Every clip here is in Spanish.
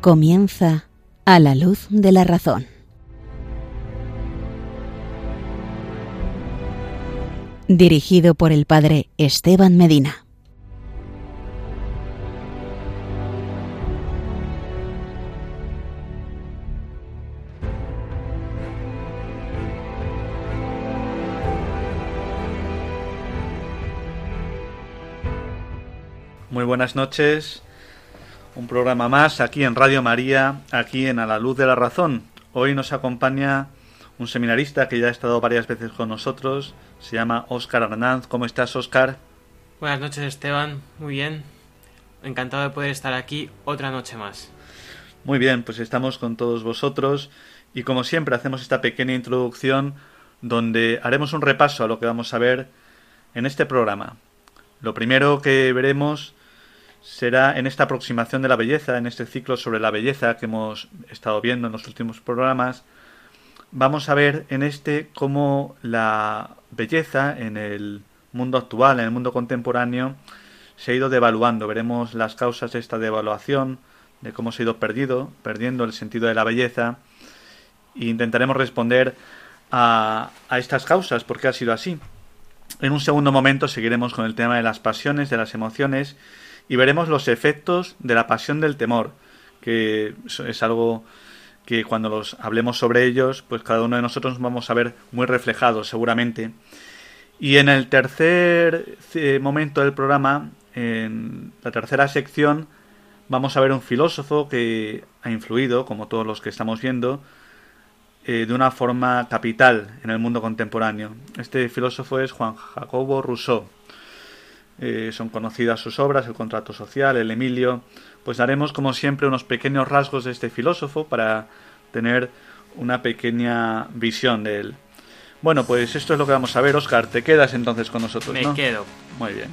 Comienza a la luz de la razón. Dirigido por el padre Esteban Medina. Muy buenas noches. Un programa más aquí en Radio María, aquí en A la Luz de la Razón. Hoy nos acompaña un seminarista que ya ha estado varias veces con nosotros. Se llama Óscar Hernández. ¿Cómo estás, Óscar? Buenas noches, Esteban. Muy bien. Encantado de poder estar aquí otra noche más. Muy bien, pues estamos con todos vosotros y como siempre hacemos esta pequeña introducción donde haremos un repaso a lo que vamos a ver en este programa. Lo primero que veremos será en esta aproximación de la belleza, en este ciclo sobre la belleza que hemos estado viendo en los últimos programas, vamos a ver en este cómo la belleza en el mundo actual, en el mundo contemporáneo, se ha ido devaluando. Veremos las causas de esta devaluación, de cómo se ha ido perdido, perdiendo el sentido de la belleza, e intentaremos responder a, a estas causas, por qué ha sido así. En un segundo momento seguiremos con el tema de las pasiones, de las emociones, y veremos los efectos de la pasión del temor, que es algo que cuando los hablemos sobre ellos, pues cada uno de nosotros vamos a ver muy reflejados seguramente. Y en el tercer eh, momento del programa, en la tercera sección, vamos a ver un filósofo que ha influido, como todos los que estamos viendo, eh, de una forma capital en el mundo contemporáneo. Este filósofo es Juan Jacobo Rousseau. Eh, son conocidas sus obras, El contrato social, El Emilio, pues daremos como siempre unos pequeños rasgos de este filósofo para tener una pequeña visión de él. Bueno, pues esto es lo que vamos a ver, Oscar. ¿Te quedas entonces con nosotros? Me quedo. Muy bien.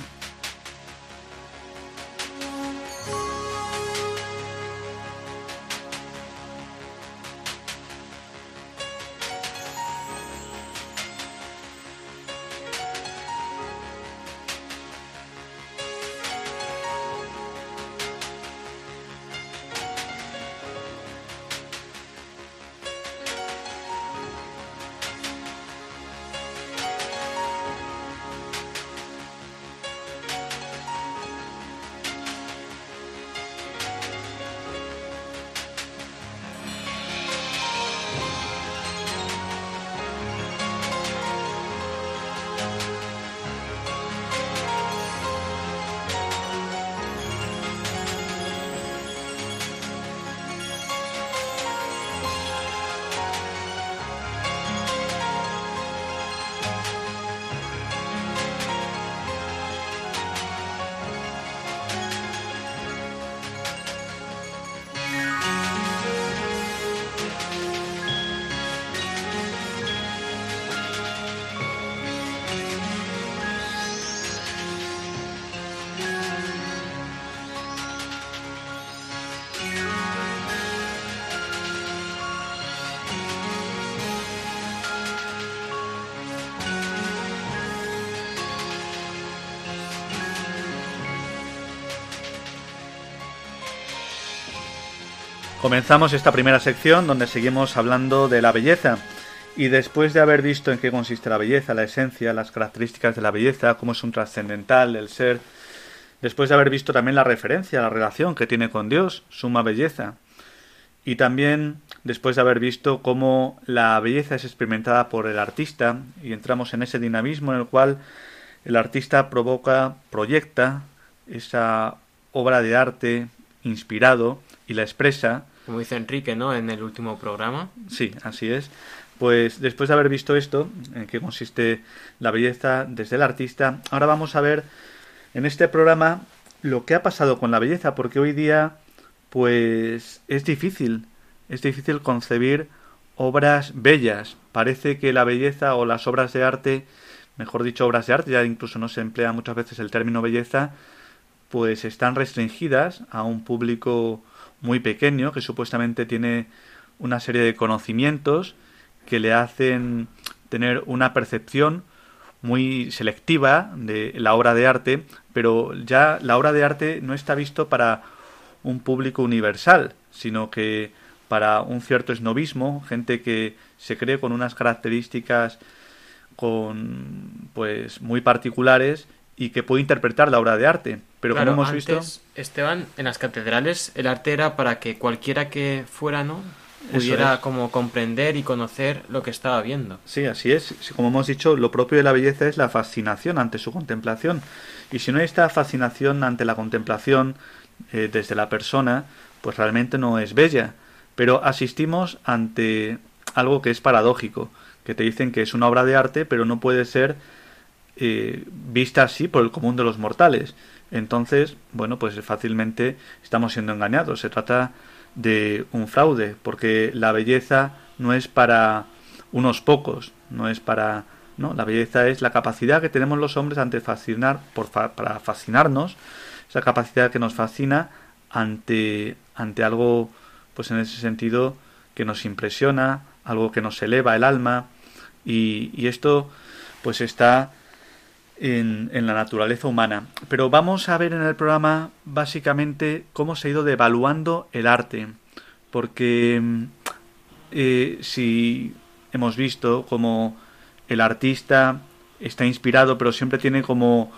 Comenzamos esta primera sección donde seguimos hablando de la belleza. Y después de haber visto en qué consiste la belleza, la esencia, las características de la belleza, cómo es un trascendental, el ser, después de haber visto también la referencia, la relación que tiene con Dios, suma belleza, y también después de haber visto cómo la belleza es experimentada por el artista, y entramos en ese dinamismo en el cual el artista provoca, proyecta esa obra de arte inspirado y la expresa. Como dice Enrique, ¿no? En el último programa. Sí, así es. Pues después de haber visto esto, en qué consiste la belleza desde el artista, ahora vamos a ver en este programa lo que ha pasado con la belleza, porque hoy día, pues es difícil, es difícil concebir obras bellas. Parece que la belleza o las obras de arte, mejor dicho, obras de arte, ya incluso no se emplea muchas veces el término belleza, pues están restringidas a un público muy pequeño que supuestamente tiene una serie de conocimientos que le hacen tener una percepción muy selectiva de la obra de arte, pero ya la obra de arte no está visto para un público universal, sino que para un cierto esnovismo, gente que se cree con unas características con pues muy particulares y que puede interpretar la obra de arte. Pero Claro, como hemos antes, visto, Esteban, en las catedrales el arte era para que cualquiera que fuera, ¿no? Pudiera es. como comprender y conocer lo que estaba viendo. sí, así es. Como hemos dicho, lo propio de la belleza es la fascinación ante su contemplación. Y si no hay esta fascinación ante la contemplación eh, desde la persona, pues realmente no es bella. Pero asistimos ante algo que es paradójico, que te dicen que es una obra de arte, pero no puede ser eh, vista así por el común de los mortales. Entonces, bueno, pues fácilmente estamos siendo engañados. Se trata de un fraude, porque la belleza no es para unos pocos, no es para... No, la belleza es la capacidad que tenemos los hombres ante fascinar, por fa- para fascinarnos, esa capacidad que nos fascina ante, ante algo, pues en ese sentido, que nos impresiona, algo que nos eleva el alma, y, y esto pues está en, en la naturaleza humana. Pero vamos a ver en el programa básicamente cómo se ha ido devaluando el arte, porque mm, eh, si hemos visto como el artista está inspirado, pero siempre tiene como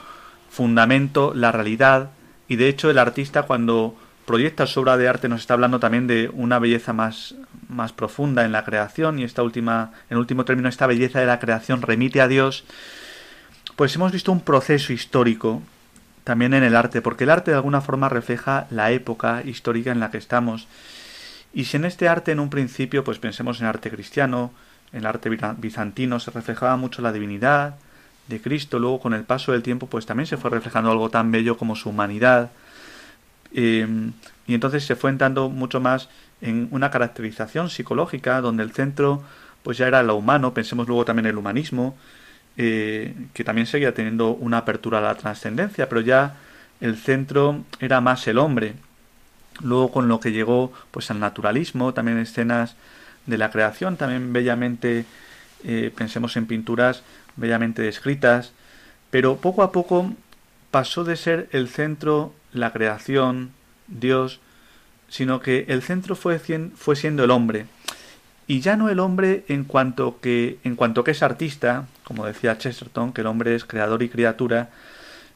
fundamento la realidad, y de hecho el artista cuando proyecta su obra de arte nos está hablando también de una belleza más, más profunda en la creación, y esta última, en último término, esta belleza de la creación remite a Dios, pues hemos visto un proceso histórico también en el arte, porque el arte de alguna forma refleja la época histórica en la que estamos. Y si en este arte en un principio, pues pensemos en arte cristiano, en arte bizantino se reflejaba mucho la divinidad de Cristo, luego con el paso del tiempo pues también se fue reflejando algo tan bello como su humanidad. Eh, y entonces se fue entrando mucho más en una caracterización psicológica donde el centro pues ya era lo humano, pensemos luego también en el humanismo, eh, que también seguía teniendo una apertura a la trascendencia, pero ya el centro era más el hombre. Luego con lo que llegó pues al naturalismo, también escenas de la creación, también bellamente, eh, pensemos en pinturas bellamente descritas, pero poco a poco pasó de ser el centro la creación, Dios, sino que el centro fue, fue siendo el hombre. Y ya no el hombre en cuanto que en cuanto que es artista, como decía Chesterton, que el hombre es creador y criatura,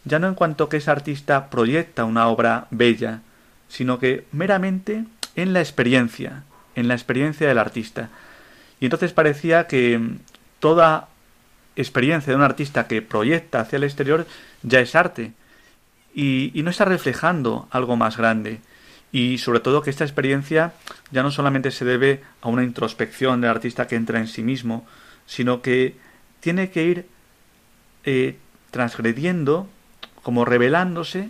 ya no en cuanto que es artista proyecta una obra bella, sino que meramente en la experiencia, en la experiencia del artista. Y entonces parecía que toda experiencia de un artista que proyecta hacia el exterior ya es arte y, y no está reflejando algo más grande. Y sobre todo que esta experiencia ya no solamente se debe a una introspección del artista que entra en sí mismo, sino que tiene que ir eh, transgrediendo, como revelándose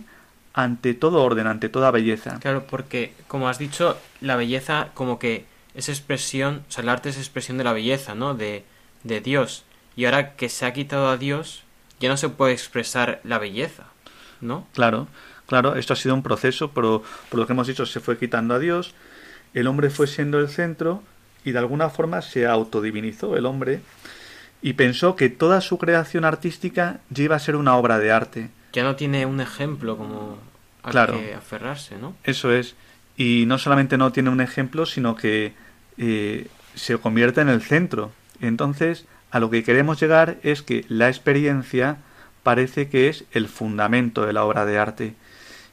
ante todo orden, ante toda belleza. Claro, porque, como has dicho, la belleza como que es expresión, o sea, el arte es expresión de la belleza, ¿no? De, de Dios. Y ahora que se ha quitado a Dios, ya no se puede expresar la belleza, ¿no? Claro, claro, esto ha sido un proceso, pero por lo que hemos dicho, se fue quitando a Dios, el hombre fue siendo el centro y de alguna forma se autodivinizó el hombre y pensó que toda su creación artística ya iba a ser una obra de arte. Ya no tiene un ejemplo como al Claro. que aferrarse, ¿no? Eso es. Y no solamente no tiene un ejemplo, sino que eh, se convierte en el centro. Entonces, a lo que queremos llegar es que la experiencia parece que es el fundamento de la obra de arte.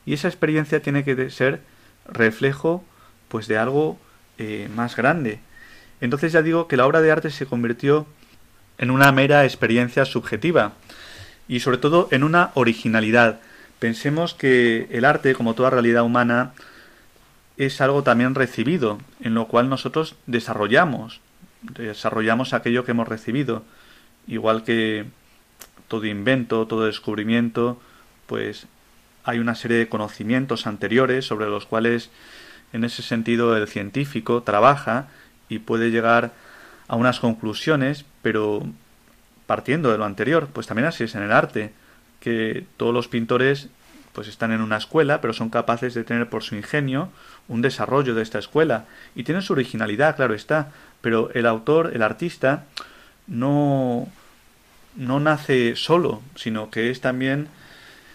Y esa experiencia tiene que ser reflejo pues de algo eh, más grande. Entonces ya digo que la obra de arte se convirtió en una mera experiencia subjetiva y sobre todo en una originalidad. Pensemos que el arte, como toda realidad humana, es algo también recibido, en lo cual nosotros desarrollamos, desarrollamos aquello que hemos recibido, igual que todo invento, todo descubrimiento, pues hay una serie de conocimientos anteriores sobre los cuales en ese sentido el científico trabaja y puede llegar a unas conclusiones, pero partiendo de lo anterior, pues también así es en el arte, que todos los pintores pues están en una escuela, pero son capaces de tener por su ingenio un desarrollo de esta escuela. Y tienen su originalidad, claro está, pero el autor, el artista no no nace solo, sino que es también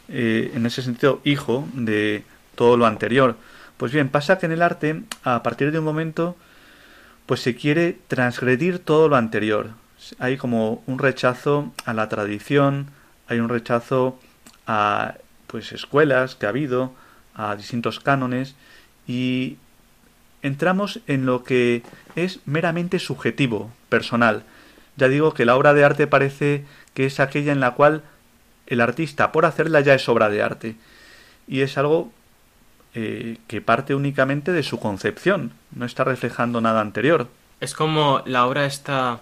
eh, en ese sentido hijo de todo lo anterior. Pues bien, pasa que en el arte, a partir de un momento, pues se quiere transgredir todo lo anterior. Hay como un rechazo a la tradición, hay un rechazo a pues escuelas que ha habido, a distintos cánones y entramos en lo que es meramente subjetivo, personal. Ya digo que la obra de arte parece que es aquella en la cual el artista por hacerla ya es obra de arte y es algo eh, que parte únicamente de su concepción, no está reflejando nada anterior. Es como la obra esta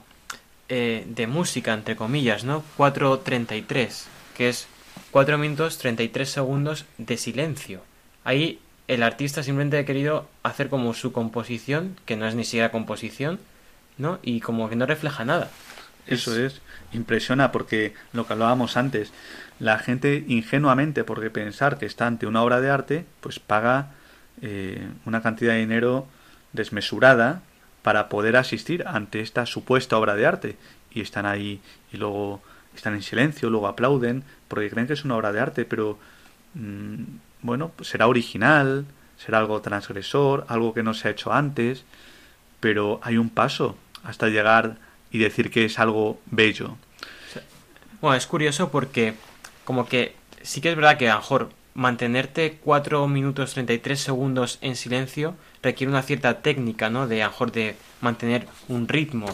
eh, de música, entre comillas, ¿no? 4.33, que es 4 minutos 33 segundos de silencio. Ahí el artista simplemente ha querido hacer como su composición, que no es ni siquiera composición, ¿no? Y como que no refleja nada. Eso es, impresiona porque lo que hablábamos antes, la gente ingenuamente, porque pensar que está ante una obra de arte, pues paga eh, una cantidad de dinero desmesurada para poder asistir ante esta supuesta obra de arte. Y están ahí y luego están en silencio, luego aplauden, porque creen que es una obra de arte, pero mm, bueno, pues será original, será algo transgresor, algo que no se ha hecho antes, pero hay un paso hasta llegar y decir que es algo bello. Bueno, es curioso porque como que sí que es verdad que a lo mejor mantenerte 4 minutos 33 segundos en silencio requiere una cierta técnica, ¿no? De a lo mejor de mantener un ritmo.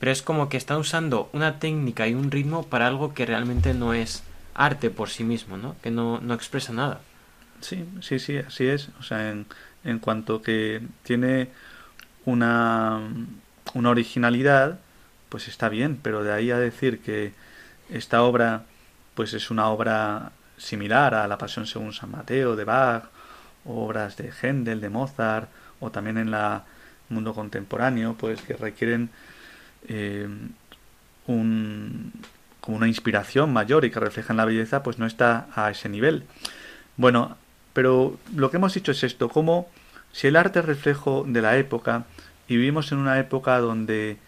Pero es como que están usando una técnica y un ritmo para algo que realmente no es arte por sí mismo, ¿no? Que no, no expresa nada. Sí, sí, sí, así es. O sea, en, en cuanto que tiene una, una originalidad, pues está bien, pero de ahí a decir que esta obra pues es una obra similar a La Pasión según San Mateo de Bach, obras de Händel, de Mozart, o también en el mundo contemporáneo, pues que requieren eh, un, como una inspiración mayor y que reflejan la belleza, pues no está a ese nivel. Bueno, pero lo que hemos dicho es esto, como si el arte es reflejo de la época y vivimos en una época donde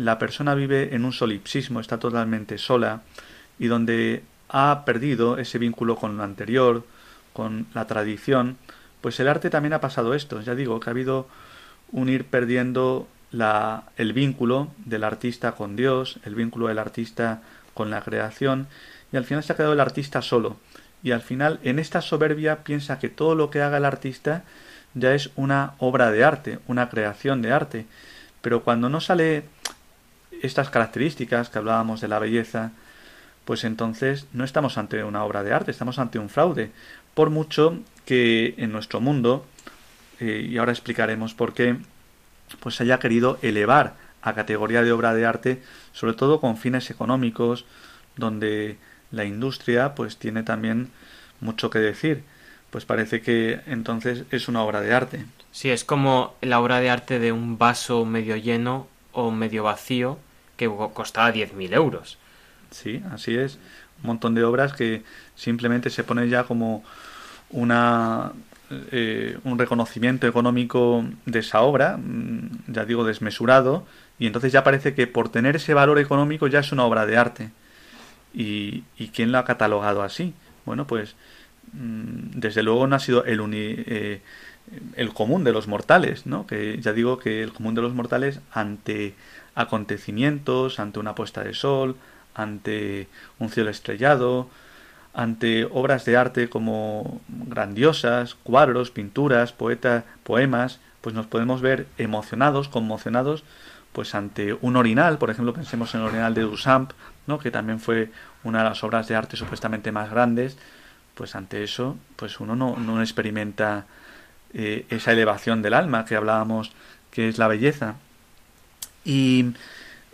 la persona vive en un solipsismo, está totalmente sola y donde ha perdido ese vínculo con lo anterior, con la tradición, pues el arte también ha pasado esto. Ya digo que ha habido un ir perdiendo la, el vínculo del artista con Dios, el vínculo del artista con la creación, y al final se ha quedado el artista solo. Y al final, en esta soberbia, piensa que todo lo que haga el artista ya es una obra de arte, una creación de arte. Pero cuando no sale estas características que hablábamos de la belleza, pues entonces no estamos ante una obra de arte, estamos ante un fraude. Por mucho que en nuestro mundo, eh, y ahora explicaremos por qué, pues haya querido elevar a categoría de obra de arte, sobre todo con fines económicos, donde la industria pues tiene también mucho que decir. Pues parece que entonces es una obra de arte. Sí, es como la obra de arte de un vaso medio lleno o medio vacío que costaba 10.000 euros. Sí, así es. Un montón de obras que simplemente se pone ya como una eh, un reconocimiento económico de esa obra, mm, ya digo, desmesurado, y entonces ya parece que por tener ese valor económico ya es una obra de arte. ¿Y, y quién lo ha catalogado así? Bueno, pues mm, desde luego no ha sido el, eh, el común de los mortales, ¿no? Que ya digo que el común de los mortales ante acontecimientos, ante una puesta de sol, ante un cielo estrellado, ante obras de arte como grandiosas, cuadros, pinturas, poetas, poemas, pues nos podemos ver emocionados, conmocionados, pues ante un orinal, por ejemplo, pensemos en el orinal de Duchamp, ¿no? que también fue una de las obras de arte supuestamente más grandes, pues ante eso, pues uno no, no experimenta eh, esa elevación del alma que hablábamos que es la belleza. Y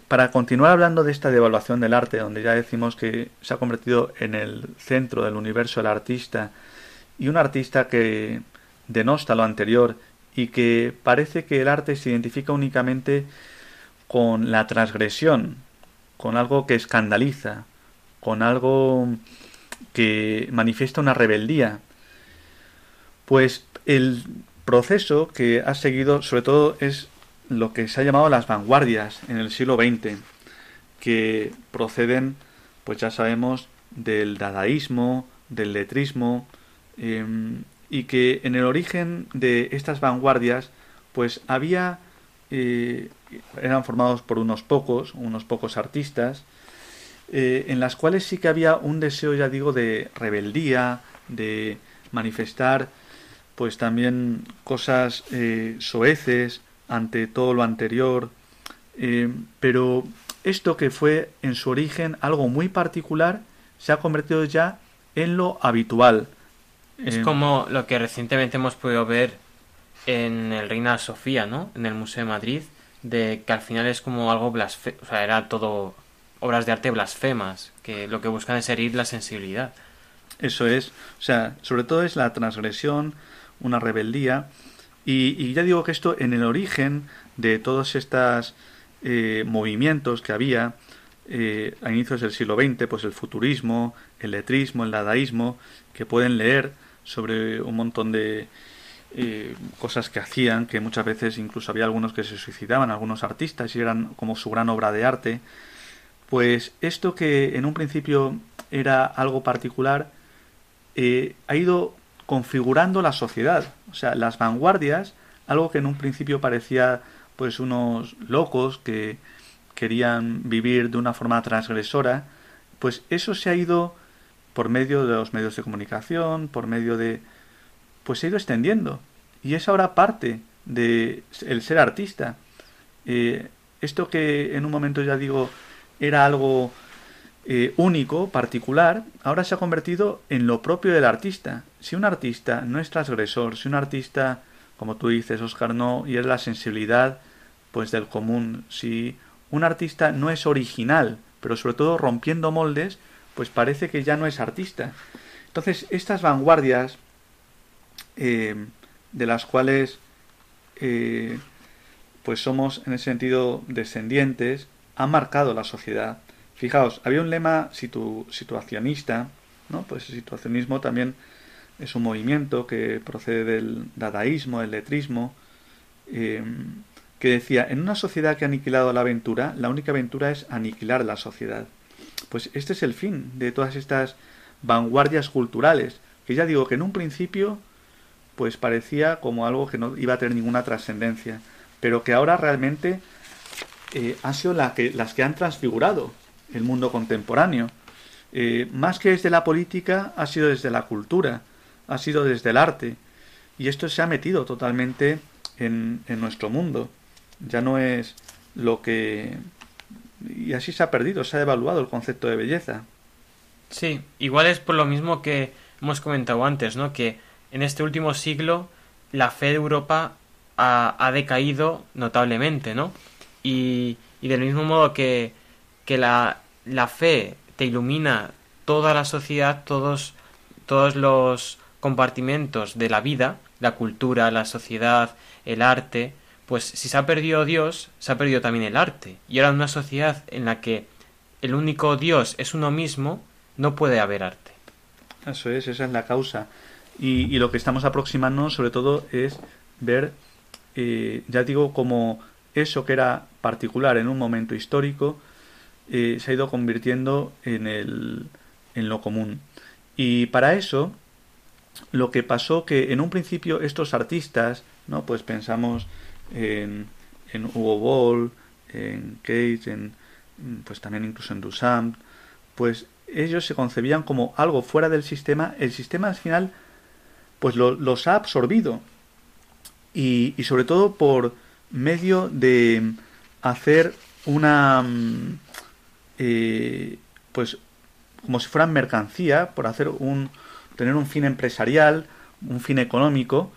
para continuar hablando de esta devaluación del arte, donde ya decimos que se ha convertido en el centro del universo el artista, y un artista que denosta lo anterior y que parece que el arte se identifica únicamente con la transgresión, con algo que escandaliza, con algo que manifiesta una rebeldía, pues el proceso que ha seguido sobre todo es lo que se ha llamado las vanguardias en el siglo XX, que proceden, pues ya sabemos, del dadaísmo, del letrismo, em, y que en el origen de estas vanguardias pues había eh, eran formados por unos pocos, unos pocos artistas, eh, en las cuales sí que había un deseo, ya digo, de rebeldía, de manifestar pues también cosas eh, soeces ante todo lo anterior, pero esto que fue en su origen algo muy particular se ha convertido ya en lo habitual. Es como lo que recientemente hemos podido ver en el Reina Sofía, ¿no? En el Museo de Madrid, de que al final es como algo blasfemo, o sea, era todo obras de arte blasfemas, que lo que buscan es herir la sensibilidad. Eso es, o sea, sobre todo es la transgresión, una rebeldía, y, ya digo que esto en el origen de todos estos eh, movimientos que había eh, a inicios del siglo XX, pues el futurismo, el letrismo, el dadaísmo, que pueden leer sobre un montón de, eh, cosas que hacían, que muchas veces incluso había algunos que se suicidaban, algunos artistas, y eran como su gran obra de arte, pues esto que en un principio era algo particular, ha ido configurando la sociedad. O sea, las vanguardias, algo que en un principio parecía pues unos locos que querían vivir de una forma transgresora, pues eso se ha ido por medio de los medios de comunicación, por medio de pues se ha ido extendiendo y es ahora parte de el ser artista. Eh, esto que en un momento ya digo era algo eh, único, particular, ahora se ha convertido en lo propio del artista. Si un artista no es transgresor, si un artista, como tú dices, Oscar, no, y es la sensibilidad pues del común, si un artista no es original, pero sobre todo rompiendo moldes, pues parece que ya no es artista. Entonces, estas vanguardias eh, de las cuales eh, pues somos en ese sentido descendientes, ha marcado la sociedad. Fijaos, había un lema situacionista, ¿no? Pues el situacionismo también es un movimiento que procede del dadaísmo, el letrismo, eh, que decía, en una sociedad que ha aniquilado la aventura, la única aventura es aniquilar la sociedad. Pues este es el fin de todas estas vanguardias culturales, que ya digo que en un principio pues parecía como algo que no iba a tener ninguna trascendencia, pero que ahora realmente eh, han sido las que han transfigurado el mundo contemporáneo. Eh, más que desde la política, ha sido desde la cultura, ha sido desde el arte, y esto se ha metido totalmente en, en nuestro mundo. Ya no es lo que... Y así se ha perdido, se ha devaluado el concepto de belleza. Sí, igual es por lo mismo que hemos comentado antes, ¿no? Que en este último siglo la fe de Europa ha, decaído notablemente, ¿no? Y, y, del mismo modo que, que la, la, fe te ilumina toda la sociedad, todos, todos los compartimentos de la vida, la cultura, la sociedad, el arte, pues si se ha perdido Dios, se ha perdido también el arte. Y ahora en una sociedad en la que el único Dios es uno mismo, no puede haber arte. Eso es, esa es la causa. Y, lo que estamos aproximando sobre todo es ver, eh, ya digo, como eso que era particular en un momento histórico eh, se ha ido convirtiendo en, el, en lo común. Y para eso, lo que pasó que en un principio estos artistas, ¿no? Pues pensamos en, en Hugo Ball, en Cage, en, pues también incluso en Duchamp, pues ellos se concebían como algo fuera del sistema. El sistema al final pues los ha absorbido y, sobre todo por medio de hacer una pues como si fueran mercancía por hacer un tener un fin empresarial un fin económico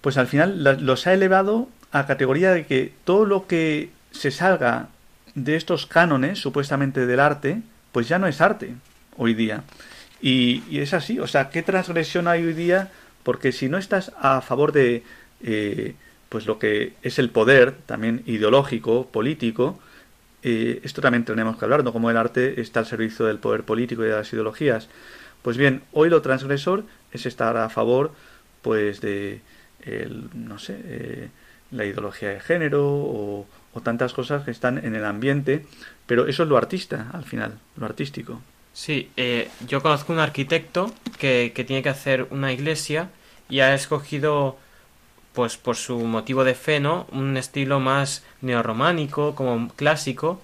pues al final los ha elevado a categoría de que todo lo que se salga de estos cánones supuestamente del arte pues ya no es arte hoy día y, es así, o sea, ¿qué transgresión hay hoy día? Porque si no estás a favor de eh, pues lo que es el poder, también ideológico, político, eh, esto también tenemos que hablar, ¿no? Como el arte está al servicio del poder político y de las ideologías. Pues bien, hoy lo transgresor es estar a favor, pues, de, no sé, eh, la ideología de género o, o tantas cosas que están en el ambiente, pero eso es lo artista, al final, lo artístico. Sí, eh, yo conozco un arquitecto que, que, tiene que hacer una iglesia y ha escogido pues por su motivo de fe, ¿no? Un estilo más neorrománico, como clásico,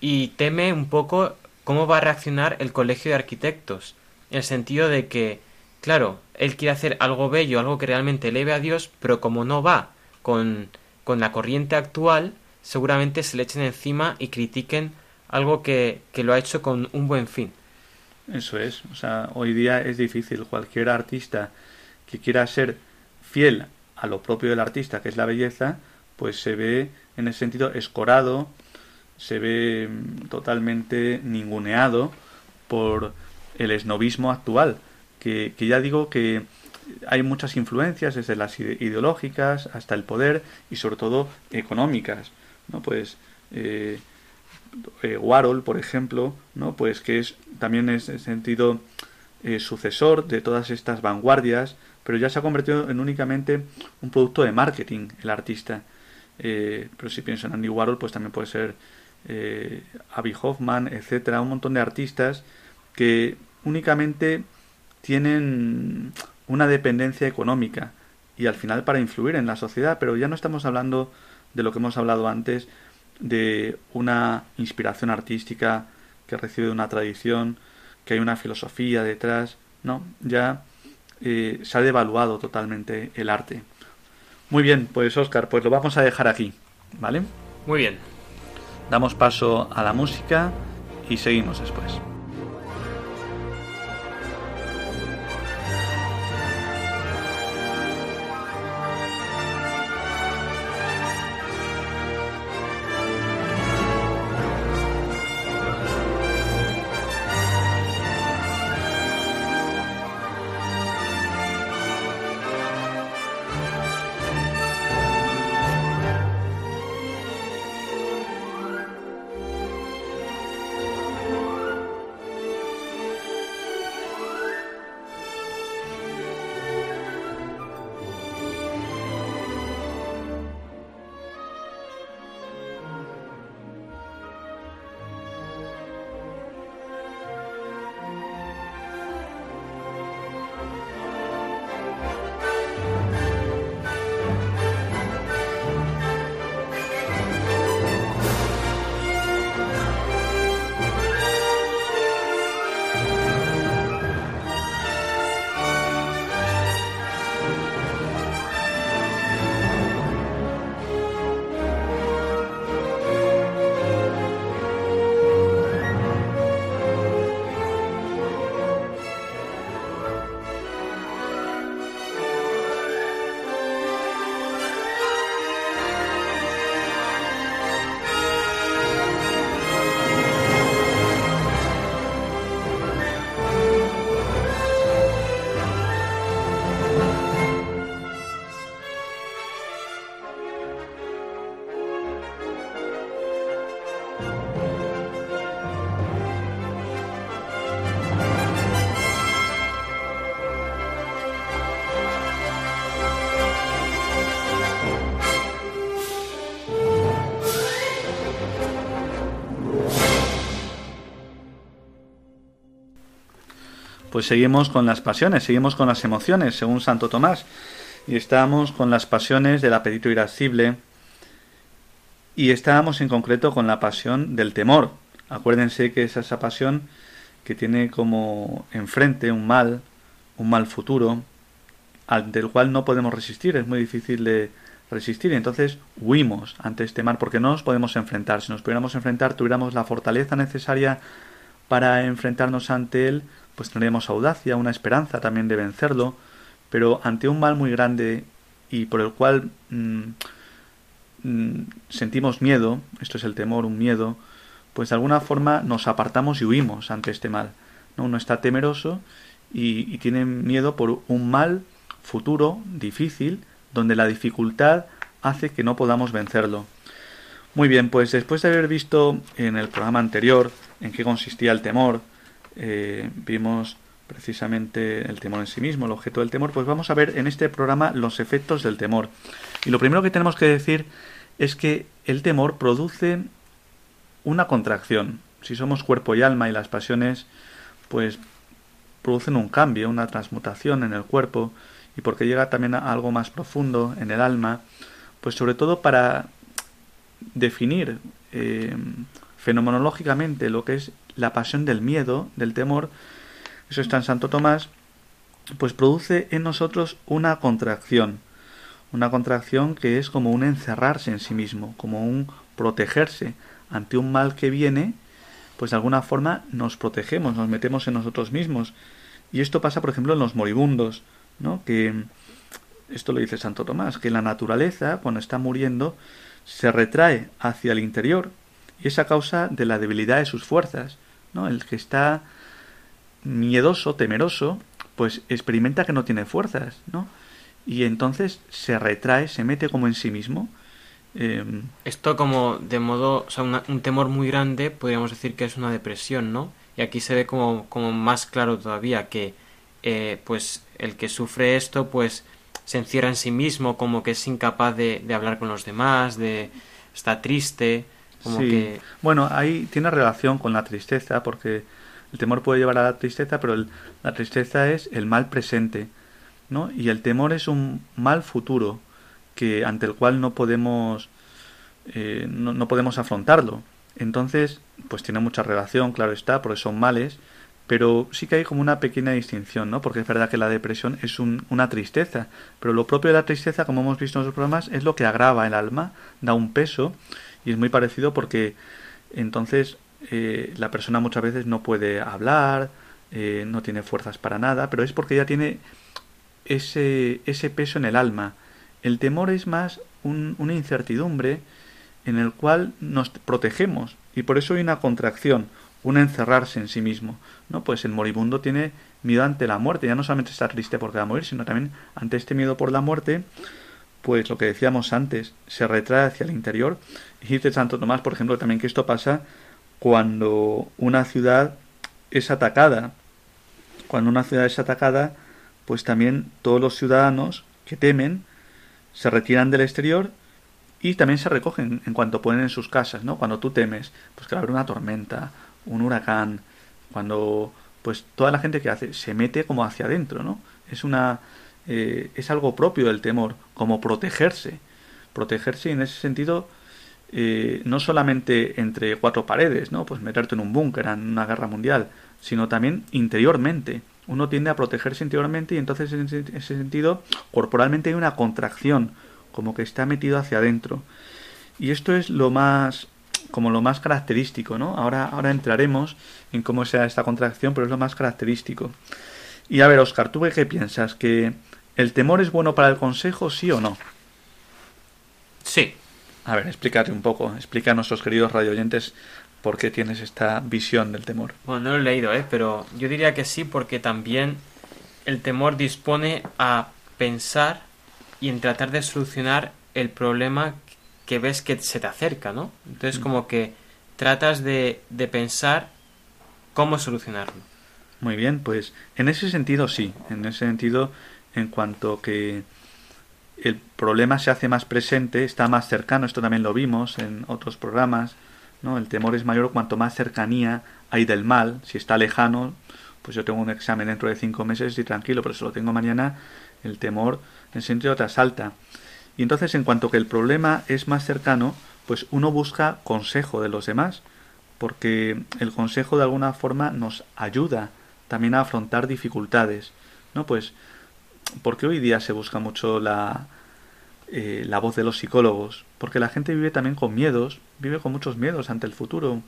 y teme un poco cómo va a reaccionar el colegio de arquitectos, en el sentido de que, claro, él quiere hacer algo bello, algo que realmente eleve a Dios, pero como no va con, con la corriente actual, seguramente se le echen encima y critiquen algo que, que lo ha hecho con un buen fin. Eso es, o sea, hoy día es difícil. Cualquier artista que quiera ser fiel a lo propio del artista, que es la belleza, pues se ve en ese sentido escorado, se ve mm, totalmente ninguneado por el esnovismo actual, que, que ya digo que hay muchas influencias, desde las ideológicas hasta el poder y sobre todo económicas, ¿no? Pues eh, eh, Warhol, por ejemplo, ¿no? Pues que es también es en sentido eh, sucesor de todas estas vanguardias, pero ya se ha convertido en únicamente un producto de marketing el artista. Eh, pero si pienso en Andy Warhol, pues también puede ser eh, Abby Hoffman, etcétera, un montón de artistas que únicamente tienen una dependencia económica y al final para influir en la sociedad, pero ya no estamos hablando de lo que hemos hablado antes, de una inspiración artística que recibe una tradición, que hay una filosofía detrás, no, ya eh, se ha devaluado totalmente el arte. Muy bien, pues Oscar, pues lo vamos a dejar aquí, ¿vale? Muy bien. Damos paso a la música y seguimos después. Pues seguimos con las pasiones, seguimos con las emociones, según Santo Tomás. Y estábamos con las pasiones del apetito irascible. Y estábamos en concreto con la pasión del temor. Acuérdense que es esa pasión que tiene como enfrente un mal, un mal futuro, ante el cual no podemos resistir, es muy difícil de resistir. Entonces huimos ante este mal porque no nos podemos enfrentar. Si nos pudiéramos enfrentar, tuviéramos la fortaleza necesaria para enfrentarnos ante él, pues tendríamos audacia, una esperanza también de vencerlo, pero ante un mal muy grande y por el cual mm, mm, sentimos miedo, esto es el temor, un miedo, pues de alguna forma nos apartamos y huimos ante este mal. ¿no? Uno está temeroso y, y tiene miedo por un mal futuro, difícil, donde la dificultad hace que no podamos vencerlo. Muy bien, pues después de haber visto en el programa anterior en qué consistía el temor, eh, vimos precisamente el temor en sí mismo, el objeto del temor, pues vamos a ver en este programa los efectos del temor. Y lo primero que tenemos que decir es que el temor produce una contracción. Si somos cuerpo y alma y las pasiones, pues producen un cambio, una transmutación en el cuerpo y porque llega también a algo más profundo en el alma, pues sobre todo para definir eh, fenomenológicamente lo que es la pasión del miedo, del temor, eso está en Santo Tomás, pues produce en nosotros una contracción, una contracción que es como un encerrarse en sí mismo, como un protegerse ante un mal que viene, pues de alguna forma nos protegemos, nos metemos en nosotros mismos. Y esto pasa, por ejemplo, en los moribundos, ¿no? Que esto lo dice Santo Tomás, que la naturaleza, cuando está muriendo, se retrae hacia el interior y es a causa de la debilidad de sus fuerzas, ¿no? El que está miedoso, temeroso, pues experimenta que no tiene fuerzas, ¿no? Y entonces se retrae, se mete como en sí mismo. Em, Esto como de modo, o sea, un temor muy grande, podríamos decir que es una depresión, ¿no? Y aquí se ve como, como más claro todavía que, eh, pues, el que sufre esto, pues, se encierra en sí mismo, como que es incapaz de, de hablar con los demás, de está triste, como sí. que... Bueno, ahí tiene relación con la tristeza, porque el temor puede llevar a la tristeza, pero el- la tristeza es el mal presente, ¿no? Y el temor es un mal futuro que ante el cual no podemos eh, no, no podemos afrontarlo. Entonces, pues tiene mucha relación, claro está, porque son males, pero sí que hay como una pequeña distinción, ¿no? Porque es verdad que la depresión es un- una tristeza, pero lo propio de la tristeza, como hemos visto en los programas, es lo que agrava el alma, da un peso, y es muy parecido porque entonces eh, la persona muchas veces no puede hablar, eh, no tiene fuerzas para nada, pero es porque ya tiene ese, ese peso en el alma. El temor es más un- una incertidumbre en el cual nos protegemos y por eso hay una contracción, un encerrarse en sí mismo. ¿no? Pues el moribundo tiene miedo ante la muerte, ya no solamente está triste porque va a morir, sino también ante este miedo por la muerte, pues lo que decíamos antes, se retrae hacia el interior. Y dice Santo Tomás, por ejemplo, también que esto pasa cuando una ciudad es atacada. Cuando una ciudad es atacada, pues también todos los ciudadanos que temen se retiran del exterior y también se recogen en cuanto pueden en sus casas, ¿no? Cuando tú temes, pues que va haber una tormenta, un huracán, cuando pues toda la gente que hace se mete como hacia adentro, ¿no? Es una eh, es algo propio del temor, como protegerse, protegerse en ese sentido eh, no solamente entre cuatro paredes, ¿no? Pues meterte en un búnker en una guerra mundial, sino también interiormente. Uno tiende a protegerse interiormente y entonces en ese, ese sentido corporalmente hay una contracción, como que está metido hacia adentro. Y esto es lo más como lo más característico, ¿no? Ahora, ahora entraremos en cómo sea esta contracción, pero es lo más característico. Y a ver, Oscar, ¿tú qué piensas? ¿Que el temor es bueno para el consejo, sí o no? Sí, A ver, explícate un poco, explica a nuestros queridos radioyentes por qué tienes esta visión del temor. Bueno, no lo he leído, ¿eh? pero yo diría que sí porque también el temor dispone a pensar y en tratar de solucionar el problema que ves que se te acerca, ¿no? Entonces Mm. como que tratas de, de pensar cómo solucionarlo. Muy bien, pues en ese sentido sí, en ese sentido en cuanto que el problema se hace más presente, está más cercano, esto también lo vimos en otros programas, ¿no? El temor es mayor cuanto más cercanía hay del mal, si está lejano, pues yo tengo un examen dentro de cinco meses y tranquilo, pero si lo tengo mañana, el temor en sentido te asalta. Y entonces en cuanto que el problema es más cercano, pues uno busca consejo de los demás, porque el consejo de alguna forma nos ayuda también a afrontar dificultades, ¿no? Pues porque hoy día se busca mucho la, eh, la voz de los psicólogos, porque la gente vive también con miedos, vive con muchos miedos ante el futuro,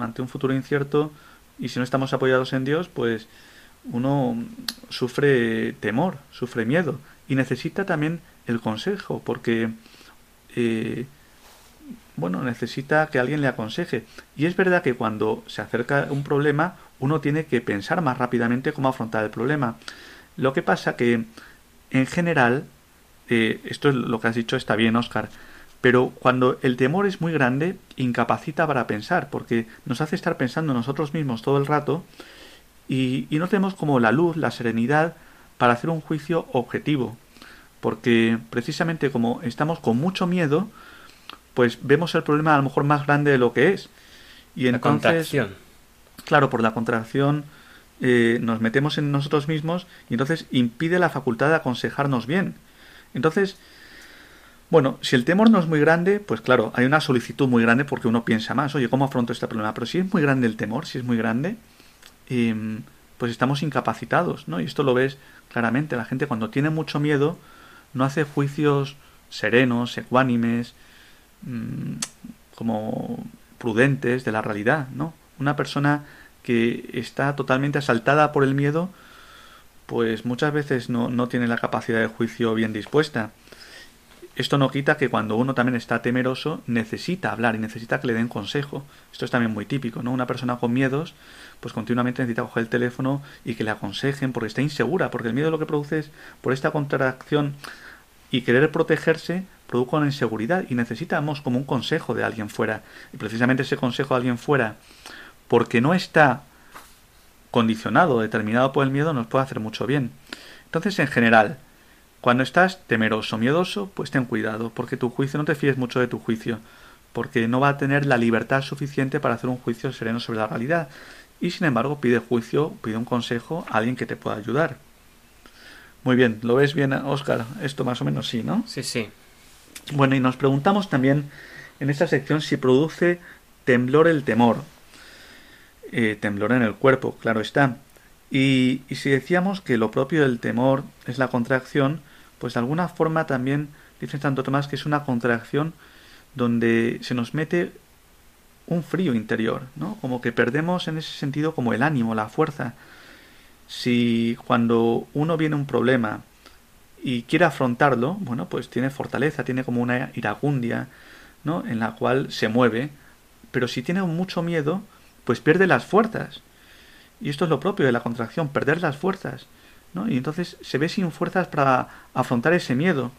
ante un futuro incierto, y si no estamos apoyados en Dios, pues uno sufre temor, sufre miedo, y necesita también el consejo, porque eh, bueno, necesita que alguien le aconseje. Y es verdad que cuando se acerca un problema, uno tiene que pensar más rápidamente cómo afrontar el problema. Lo que pasa que, en general, eh, esto es lo que has dicho está bien, Oscar, pero cuando el temor es muy grande, incapacita para pensar, porque nos hace estar pensando nosotros mismos todo el rato y, y no tenemos como la luz, la serenidad para hacer un juicio objetivo. Porque precisamente como estamos con mucho miedo, pues vemos el problema a lo mejor más grande de lo que es. Y La entonces, contracción. claro, por la contracción eh, nos metemos en nosotros mismos y entonces impide la facultad de aconsejarnos bien. Entonces, bueno, si el temor no es muy grande, pues claro, hay una solicitud muy grande porque uno piensa más, oye, ¿cómo afronto este problema? Pero si es muy grande el temor, si es muy grande, em, pues estamos incapacitados, ¿no? Y esto lo ves claramente. La gente cuando tiene mucho miedo no hace juicios serenos, ecuánimes, mm, como prudentes de la realidad, ¿no? Una persona que está totalmente asaltada por el miedo, pues muchas veces no, no tiene la capacidad de juicio bien dispuesta. Esto no quita que cuando uno también está temeroso necesita hablar y necesita que le den consejo. Esto es también muy típico, ¿no? Una persona con miedos, pues continuamente necesita coger el teléfono y que le aconsejen porque está insegura, porque el miedo lo que produce es por esta contracción y querer protegerse produce una inseguridad y necesitamos como un consejo de alguien fuera. Y precisamente ese consejo de alguien fuera, porque no está condicionado, determinado por el miedo, nos puede hacer mucho bien. Entonces, en general, cuando estás temeroso, miedoso, pues ten cuidado, porque tu juicio no te fíes mucho de tu juicio, porque no va a tener la libertad suficiente para hacer un juicio sereno sobre la realidad. Y sin embargo, pide juicio, pide un consejo a alguien que te pueda ayudar. Muy bien, ¿lo ves bien, Oscar? Esto más o menos sí, ¿no? Sí, sí. Bueno, y nos preguntamos también en esta sección si produce temblor el temor. Eh, temblor en el cuerpo, claro está. Y, si decíamos que lo propio del temor es la contracción, pues de alguna forma también dice Santo Tomás que es una contracción donde se nos mete un frío interior, ¿no? Como que perdemos en ese sentido como el ánimo, la fuerza. Si cuando uno viene un problema y quiere afrontarlo, bueno, pues tiene fortaleza, tiene como una iragundia, ¿no? En la cual se mueve, pero si tiene mucho miedo, pues pierde las fuerzas. Y esto es lo propio de la contracción, perder las fuerzas. Y entonces se ve sin fuerzas para afrontar ese miedo.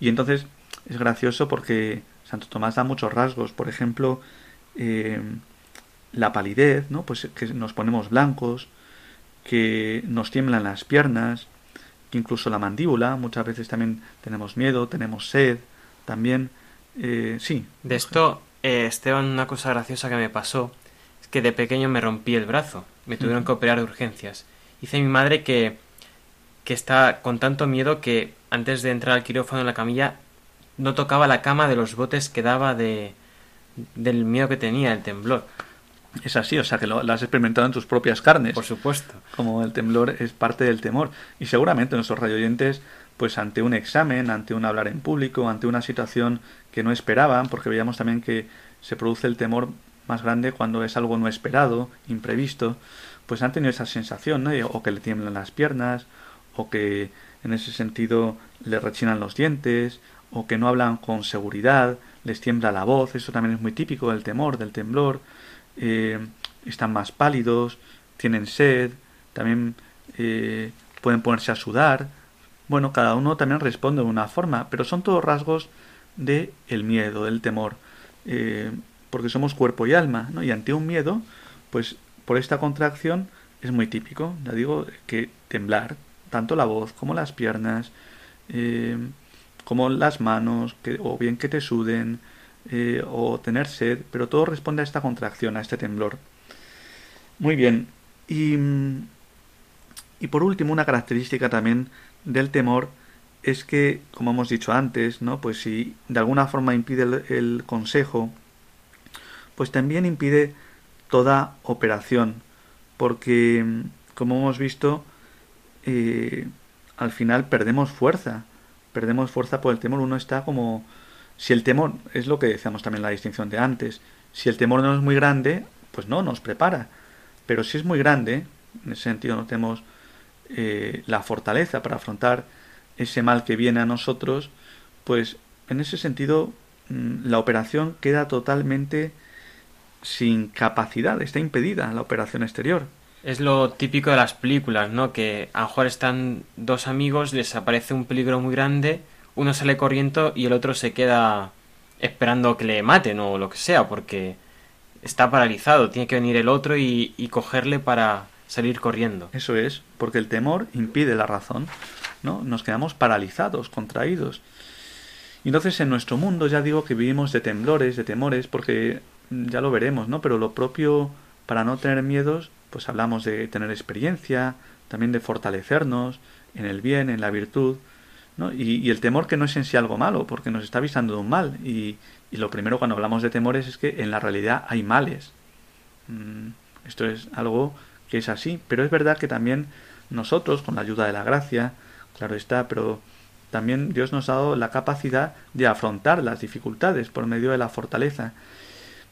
Y entonces es gracioso porque Santo Tomás da muchos rasgos. Por ejemplo, eh, la palidez, ¿no? Pues que nos ponemos blancos, que nos tiemblan las piernas, que incluso la mandíbula, muchas veces también tenemos miedo, tenemos sed, también, eh, sí. De esto, eh, Esteban, una cosa graciosa que me pasó que de pequeño me rompí el brazo, me tuvieron que operar de urgencias. Dice mi madre que que está con tanto miedo que antes de entrar al quirófano en la camilla no tocaba la cama de los botes que daba de del miedo que tenía, el temblor. Es así, o sea que lo, has experimentado en tus propias carnes. Por supuesto. Como el temblor es parte del temor. Y seguramente nuestros radioyentes, pues ante un examen, ante un hablar en público, ante una situación que no esperaban, porque veíamos también que se produce el temor más grande cuando es algo no esperado, imprevisto, pues han tenido esa sensación. O que le tiemblan las piernas, o que en ese sentido le rechinan los dientes, o que no hablan con seguridad, les tiembla la voz, eso también es muy típico del temor, del temblor, eh, están más pálidos, tienen sed, también eh, pueden ponerse a sudar. Bueno, cada uno también responde de una forma, pero son todos rasgos de el miedo, del temor, eh, porque somos cuerpo y alma, ¿no? Y ante un miedo, pues por esta contracción es muy típico, ya digo, que temblar, tanto la voz como las piernas, eh, como las manos, o bien que te suden, eh, o tener sed, pero todo responde a esta contracción, a este temblor. Muy bien. Y, y por último, una característica también del temor es que, como hemos dicho antes, ¿no? Pues si de alguna forma impide el consejo, pues también impide toda operación, porque, como hemos visto, eh, al final perdemos fuerza. Perdemos fuerza por el temor. Uno está como... Si el temor, es lo que decíamos también la distinción de antes, si el temor no es muy grande, pues no, nos prepara. Pero si es muy grande, en ese sentido no tenemos eh, la fortaleza para afrontar ese mal que viene a nosotros, pues en ese sentido mm, la operación queda totalmente sin capacidad, está impedida la operación exterior. Es lo típico de las películas, ¿no? Que a lo mejor están dos amigos, les aparece un peligro muy grande, uno sale corriendo y el otro se queda esperando que le maten o lo que sea, porque está paralizado, tiene que venir el otro y, y cogerle para salir corriendo. Eso es, porque el temor impide la razón, ¿no? Nos quedamos paralizados, contraídos. Y entonces en nuestro mundo ya digo que vivimos de temblores, de temores, porque ya lo veremos, ¿no? Pero lo propio para no tener miedos pues hablamos de tener experiencia, también de fortalecernos en el bien, en la virtud, ¿no? Y, el temor que no es en sí algo malo, porque nos está avisando de un mal. Y, y, lo primero cuando hablamos de temores es que en la realidad hay males. Mm, esto es algo que es así, pero es verdad que también nosotros, con la ayuda de la gracia, claro está, pero también Dios nos ha dado la capacidad de afrontar las dificultades por medio de la fortaleza.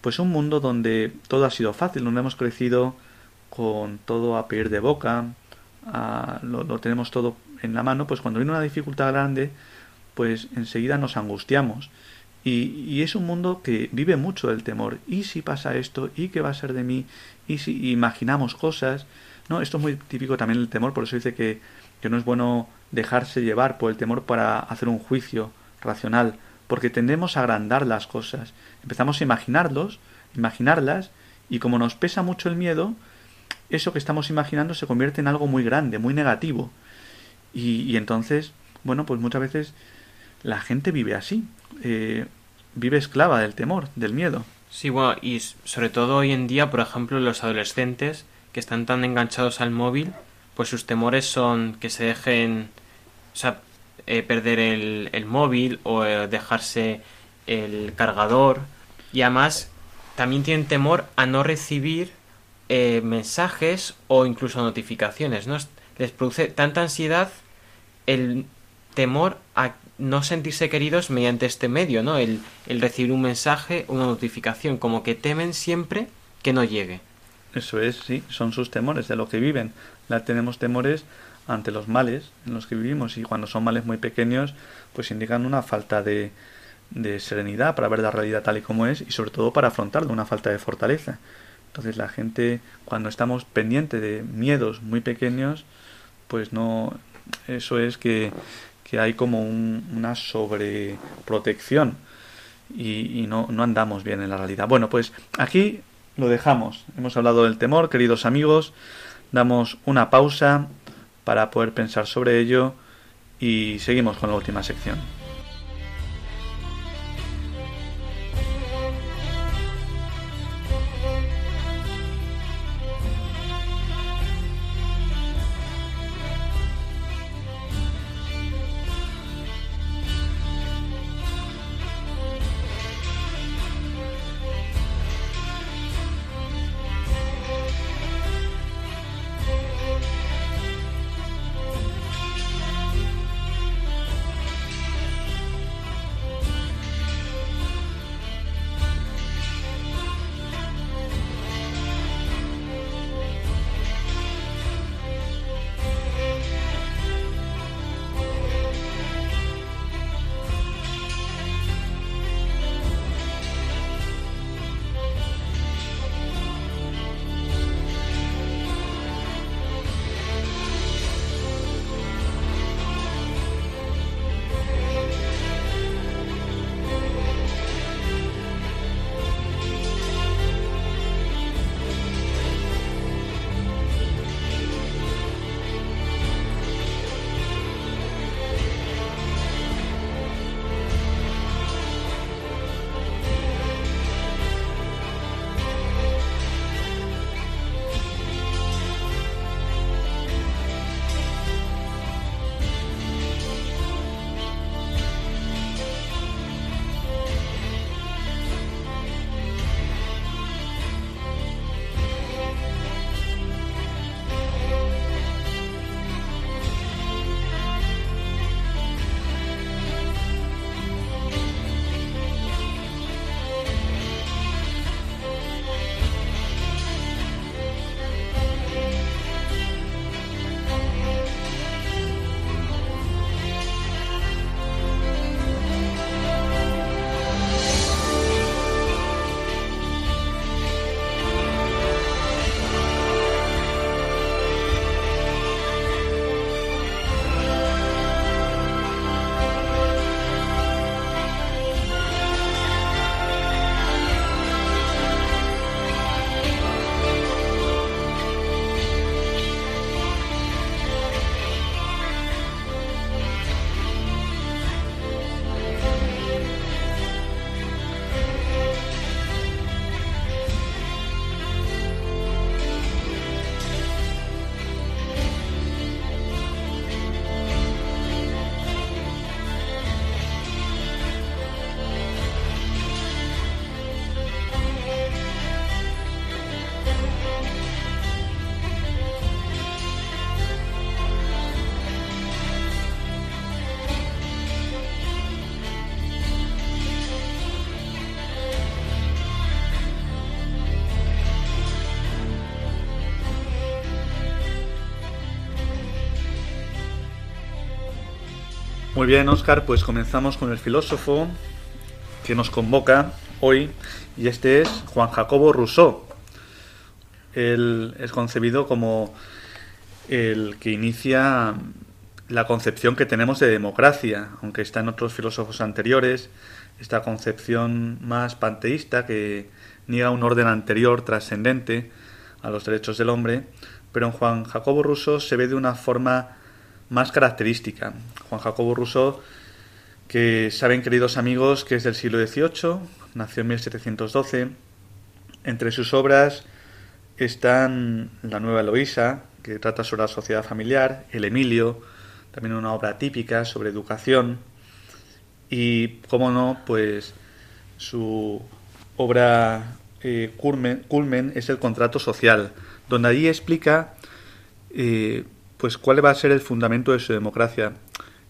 Pues un mundo donde todo ha sido fácil, donde hemos crecido con todo a pedir de boca, lo, tenemos todo en la mano, pues cuando viene una dificultad grande, pues enseguida nos angustiamos. Y, y, es un mundo que vive mucho el temor. ¿Y si pasa esto? ¿Y qué va a ser de mí? ¿Y si imaginamos cosas? No, esto es muy típico también el temor, por eso dice que, que no es bueno dejarse llevar por el temor para hacer un juicio racional, porque tendemos a agrandar las cosas. Empezamos a imaginarlos, imaginarlas, y como nos pesa mucho el miedo, eso que estamos imaginando se convierte en algo muy grande, muy negativo. Y, entonces, bueno, pues muchas veces la gente vive así, eh, vive esclava del temor, del miedo. Sí, bueno, y sobre todo hoy en día, por ejemplo, los adolescentes que están tan enganchados al móvil, pues sus temores son que se dejen, eh, perder el, el, móvil o eh, dejarse el cargador y además también tienen temor a no recibir eh, mensajes o incluso notificaciones, ¿no? Les produce tanta ansiedad el temor a no sentirse queridos mediante este medio, ¿no? El, el recibir un mensaje, una notificación, como que temen siempre que no llegue. Eso es, sí, son sus temores de lo que viven. Tenemos temores ante los males en los que vivimos y cuando son males muy pequeños, pues indican una falta de, de serenidad para ver la realidad tal y como es y sobre todo para afrontarlo, una falta de fortaleza. Entonces la gente, cuando estamos pendientes de miedos muy pequeños, pues no, eso es que, que hay como un, una sobreprotección y, y no, no andamos bien en la realidad. Bueno, pues aquí lo dejamos. Hemos hablado del temor, queridos amigos. Damos una pausa para poder pensar sobre ello y seguimos con la última sección. Muy bien, Oscar, pues comenzamos con el filósofo que nos convoca hoy, y este es Juan Jacobo Rousseau. Él es concebido como el que inicia la concepción que tenemos de democracia, aunque está en otros filósofos anteriores, esta concepción más panteísta que niega un orden anterior, trascendente, a los derechos del hombre, pero en Juan Jacobo Rousseau se ve de una forma más característica. Juan Jacobo Rousseau, que saben queridos amigos que es del siglo XVIII, nació en 1712. Entre sus obras están La Nueva Eloísa, que trata sobre la sociedad familiar, El Emilio, también una obra típica sobre educación, y, cómo no, pues su obra eh, culmen, es el contrato social, donde allí explica eh, pues cuál va a ser el fundamento de su democracia.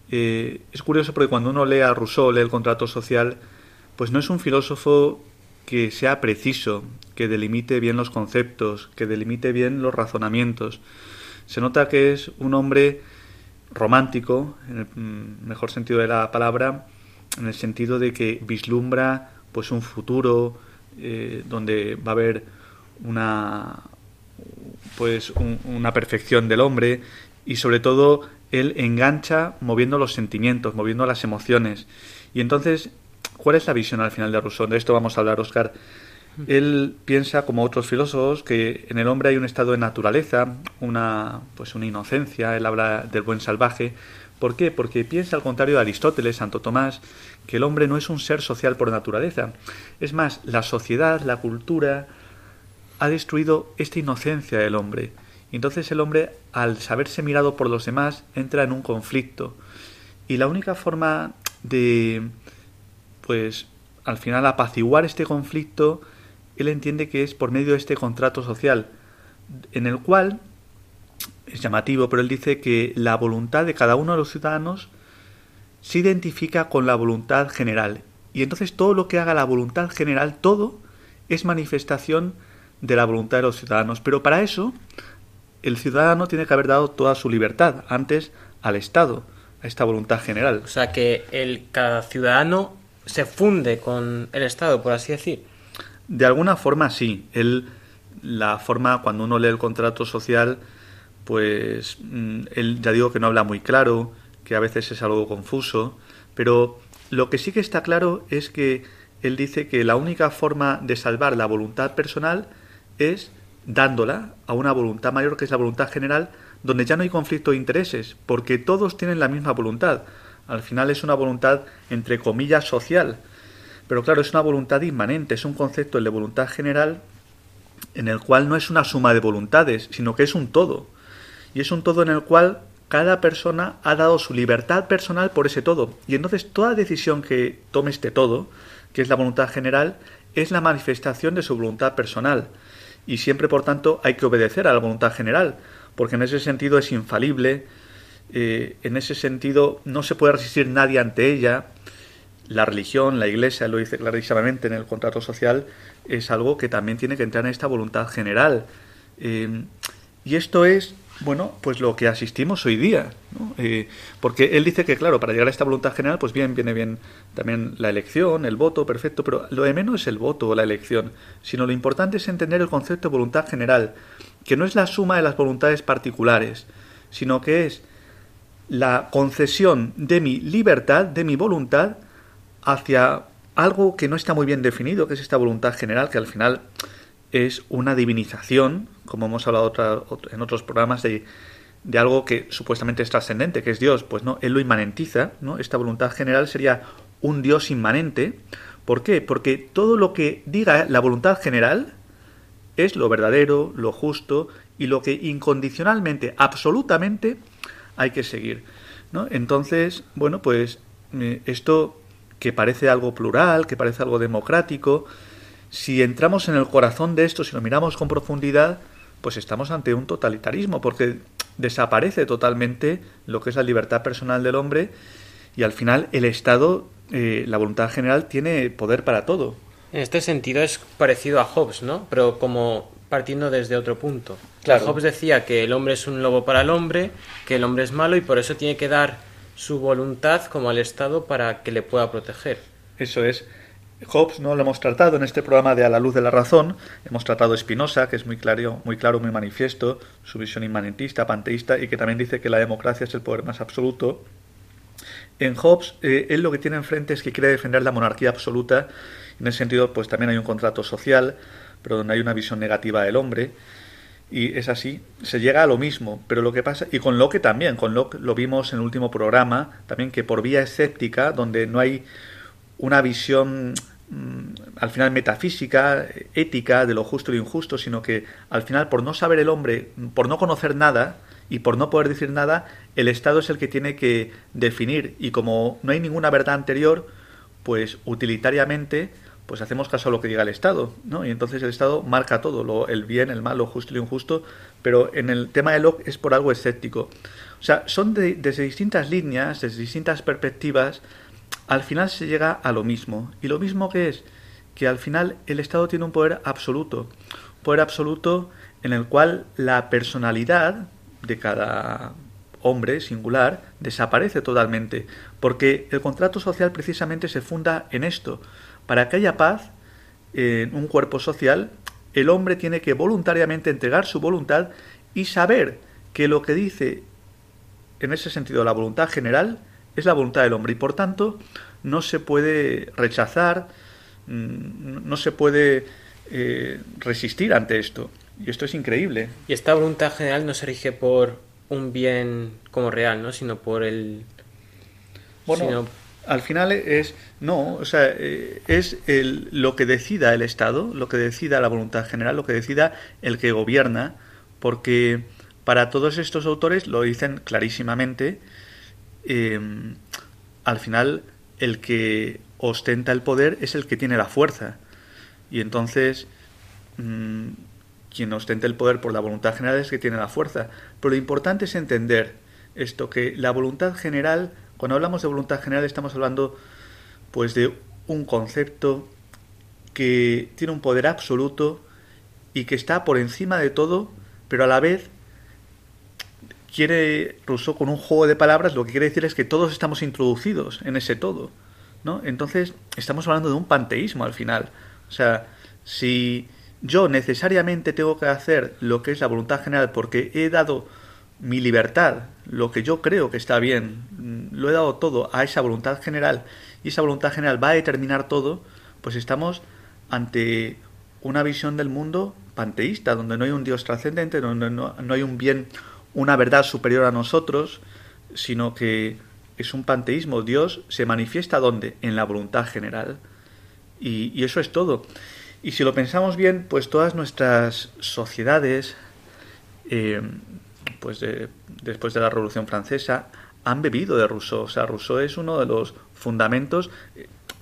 Eh, es curioso porque cuando uno lee a Rousseau, lee el contrato social, pues no es un filósofo que sea preciso, que delimite bien los conceptos, que delimite bien los razonamientos. Se nota que es un hombre romántico, en el mm, mejor sentido de la palabra, en el sentido de que vislumbra pues un futuro eh, donde va a haber una pues una perfección del hombre y sobre todo él engancha moviendo los sentimientos, moviendo las emociones. Y entonces, ¿cuál es la visión al final de Rousseau? De esto vamos a hablar, Oscar. Él piensa, como otros filósofos, que en el hombre hay un estado de naturaleza, una, pues una inocencia, él habla del buen salvaje. ¿Por qué? Porque piensa, al contrario de Aristóteles, Santo Tomás, que el hombre no es un ser social por naturaleza. Es más, la sociedad, la cultura, ha destruido esta inocencia del hombre. Entonces el hombre, al saberse mirado por los demás, entra en un conflicto. Y la única forma de, pues, al final apaciguar este conflicto, él entiende que es por medio de este contrato social, en el cual, es llamativo, pero él dice que la voluntad de cada uno de los ciudadanos se identifica con la voluntad general. Y entonces todo lo que haga la voluntad general, todo, es manifestación de la voluntad de los ciudadanos. Pero para eso el ciudadano tiene que haber dado toda su libertad antes al Estado, a esta voluntad general. O sea que el, cada ciudadano se funde con el Estado, por así decir. De alguna forma sí. Él, la forma, cuando uno lee el contrato social, pues mm, él ya digo que no habla muy claro, que a veces es algo confuso, pero lo que sí que está claro es que él dice que la única forma de salvar la voluntad personal es dándola a una voluntad mayor que es la voluntad general, donde ya no hay conflicto de intereses, porque todos tienen la misma voluntad. Al final es una voluntad, entre comillas, social. Pero claro, es una voluntad inmanente, es un concepto, el de voluntad general, en el cual no es una suma de voluntades, sino que es un todo. Y es un todo en el cual cada persona ha dado su libertad personal por ese todo. Y entonces toda decisión que tome este todo, que es la voluntad general, es la manifestación de su voluntad personal y siempre, por tanto, hay que obedecer a la voluntad general, porque en ese sentido es infalible, eh, en ese sentido no se puede resistir nadie ante ella. La religión, la iglesia, lo dice clarísimamente en el contrato social, es algo que también tiene que entrar en esta voluntad general. Eh, y esto es bueno, pues lo que asistimos hoy día, eh, porque él dice que, claro, para llegar a esta voluntad general, pues bien, viene bien también la elección, el voto, perfecto, pero lo de menos es el voto o la elección, sino lo importante es entender el concepto de voluntad general, que no es la suma de las voluntades particulares, sino que es la concesión de mi libertad, de mi voluntad, hacia algo que no está muy bien definido, que es esta voluntad general, que al final es una divinización, como hemos hablado en otros programas, de, algo que supuestamente es trascendente, que es Dios. Pues no, Él lo inmanentiza, ¿no? Esta voluntad general sería un Dios inmanente. ¿Por qué? Porque todo lo que diga la voluntad general es lo verdadero, lo justo y lo que incondicionalmente, absolutamente, hay que seguir. ¿no? Entonces, bueno, pues eh, esto que parece algo plural, que parece algo democrático, si entramos en el corazón de esto, si lo miramos con profundidad, pues estamos ante un totalitarismo, porque desaparece totalmente lo que es la libertad personal del hombre y al final el Estado, eh, la voluntad general, tiene poder para todo. En este sentido es parecido a Hobbes, ¿no? Pero como partiendo desde otro punto. Claro. Hobbes decía que el hombre es un lobo para el hombre, que el hombre es malo y por eso tiene que dar su voluntad como al Estado para que le pueda proteger. Eso es. Hobbes no lo hemos tratado en este programa de A la luz de la razón. Hemos tratado Spinoza, que es muy claro, muy claro, muy manifiesto, su visión inmanentista, panteísta, y que también dice que la democracia es el poder más absoluto. En Hobbes, eh, él lo que tiene enfrente es que quiere defender la monarquía absoluta. En ese sentido, pues también hay un contrato social, pero donde hay una visión negativa del hombre. Y es así, se llega a lo mismo, pero lo que pasa, y con Locke también, con Locke lo vimos en el último programa, también que por vía escéptica, donde no hay una visión mm, al final metafísica, ética de lo justo y lo injusto, sino que al final por no saber el hombre, por no conocer nada y por no poder decir nada, el Estado es el que tiene que definir y como no hay ninguna verdad anterior, pues utilitariamente pues hacemos caso a lo que diga el Estado, ¿no? Y entonces el Estado marca todo, lo, el bien, el mal, lo justo y lo injusto, pero en el tema de Locke es por algo escéptico. O sea, son desde distintas líneas, desde distintas perspectivas, al final se llega a lo mismo. Y lo mismo que es que al final el Estado tiene un poder absoluto. Un poder absoluto en el cual la personalidad de cada hombre singular desaparece totalmente. Porque el contrato social precisamente se funda en esto. Para que haya paz en un cuerpo social, el hombre tiene que voluntariamente entregar su voluntad y saber que lo que dice en ese sentido la voluntad general es la voluntad del hombre y por tanto no se puede rechazar, mm, no se puede eh, resistir ante esto. Y esto es increíble. Y esta voluntad general no se rige por un bien como real, ¿no? Sino por el... Bueno, al final es... No, o sea, eh, es el, lo que decida el Estado, lo que decida la voluntad general, lo que decida el que gobierna, porque para todos estos autores lo dicen clarísimamente, Em, al final el que ostenta el poder es el que tiene la fuerza. Y entonces mm, quien ostenta el poder por la voluntad general es el que tiene la fuerza. Pero lo importante es entender esto, que la voluntad general, cuando hablamos de voluntad general estamos hablando pues de un concepto que tiene un poder absoluto y que está por encima de todo, pero a la vez quiere Rousseau con un juego de palabras, lo que quiere decir es que todos estamos introducidos en ese todo. ¿no? Entonces, estamos hablando de un panteísmo al final. O sea, si yo necesariamente tengo que hacer lo que es la voluntad general porque he dado mi libertad, lo que yo creo que está bien, mm, lo he dado todo a esa voluntad general y esa voluntad general va a determinar todo, pues estamos ante una visión del mundo panteísta, donde no hay un Dios trascendente, donde no, no hay un bien una verdad superior a nosotros, sino que es un panteísmo. Dios se manifiesta ¿dónde? En la voluntad general. Y, eso es todo. Y si lo pensamos bien, pues todas nuestras sociedades, eh, pues después de la Revolución Francesa, han bebido de Rousseau. O sea, Rousseau es uno de los fundamentos.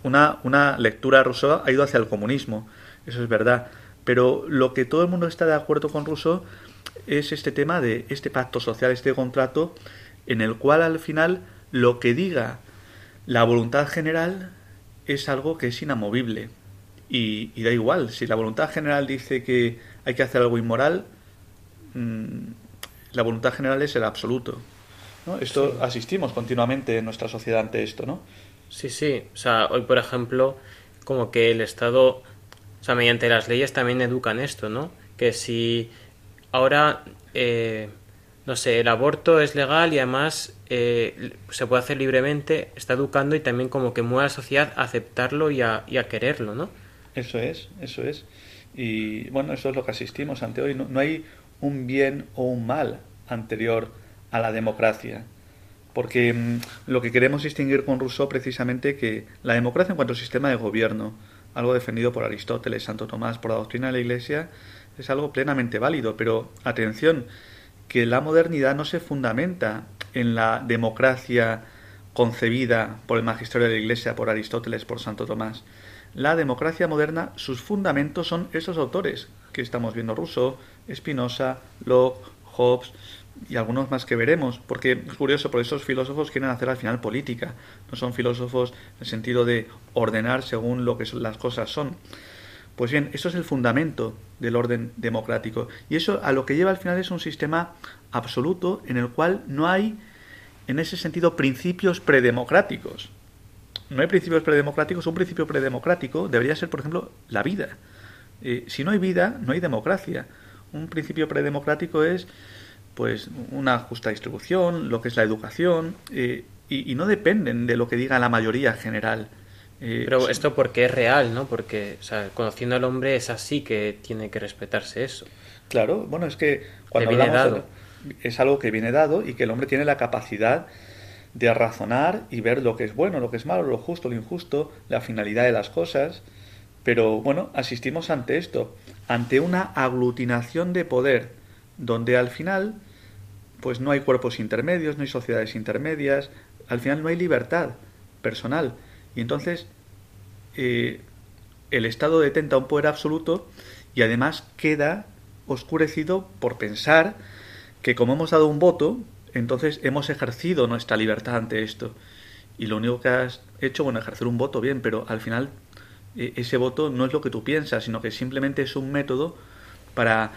Una, una lectura de Rousseau ha ido hacia el comunismo, eso es verdad. Pero lo que todo el mundo está de acuerdo con Rousseau es este tema de este pacto social, este contrato, en el cual al final lo que diga la voluntad general es algo que es inamovible. Y, da igual, si la voluntad general dice que hay que hacer algo inmoral, mm, la voluntad general es el absoluto. ¿no? Esto asistimos continuamente en nuestra sociedad ante esto, ¿no? Sí, sí. O sea, hoy, por ejemplo, como que el Estado, o sea, mediante las leyes también educan esto, ¿no? Que si ahora, eh, no sé, el aborto es legal y además eh, se puede hacer libremente, está educando y también como que mueve a la sociedad a aceptarlo y a, quererlo, ¿no? Eso es, eso es. Y bueno, eso es lo que asistimos ante hoy. No, hay un bien o un mal anterior a la democracia. Porque mm, lo que queremos distinguir con Rousseau precisamente que la democracia en cuanto a sistema de gobierno, algo defendido por Aristóteles, Santo Tomás, por la doctrina de la Iglesia, es algo plenamente válido, pero atención, que la modernidad no se fundamenta en la democracia concebida por el magisterio de la Iglesia, por Aristóteles, por Santo Tomás. La democracia moderna, sus fundamentos son esos autores que estamos viendo, Rousseau, Spinoza, Locke, Hobbes y algunos más que veremos, porque es curioso, por esos filósofos quieren hacer al final política, no son filósofos en el sentido de ordenar según lo que las cosas son. Pues bien, eso es el fundamento del orden democrático. Y eso a lo que lleva al final es un sistema absoluto en el cual no hay en ese sentido, principios predemocráticos. No hay principios predemocráticos. Un principio predemocrático debería ser, por ejemplo, la vida. Eh, si no hay vida, no hay democracia. Un principio predemocrático es pues una justa distribución, lo que es la educación, eh, y, no dependen de lo que diga la mayoría general. Eh, Pero esto porque es real, ¿no? Porque, o sea, conociendo al hombre es así que tiene que respetarse eso. Claro, bueno, es que cuando hablamos es algo que viene dado y que el hombre tiene la capacidad de razonar y ver lo que es bueno, lo que es malo, lo justo, lo injusto, la finalidad de las cosas. Pero bueno, asistimos ante esto, ante una aglutinación de poder, donde al final pues no hay cuerpos intermedios, no hay sociedades intermedias, al final no hay libertad personal. Y entonces eh, el Estado detenta un poder absoluto y además queda oscurecido por pensar que como hemos dado un voto, entonces hemos ejercido nuestra libertad ante esto. Y lo único que has hecho, bueno, ejercer un voto bien, pero al final e, ese voto no es lo que tú piensas, sino que simplemente es un método para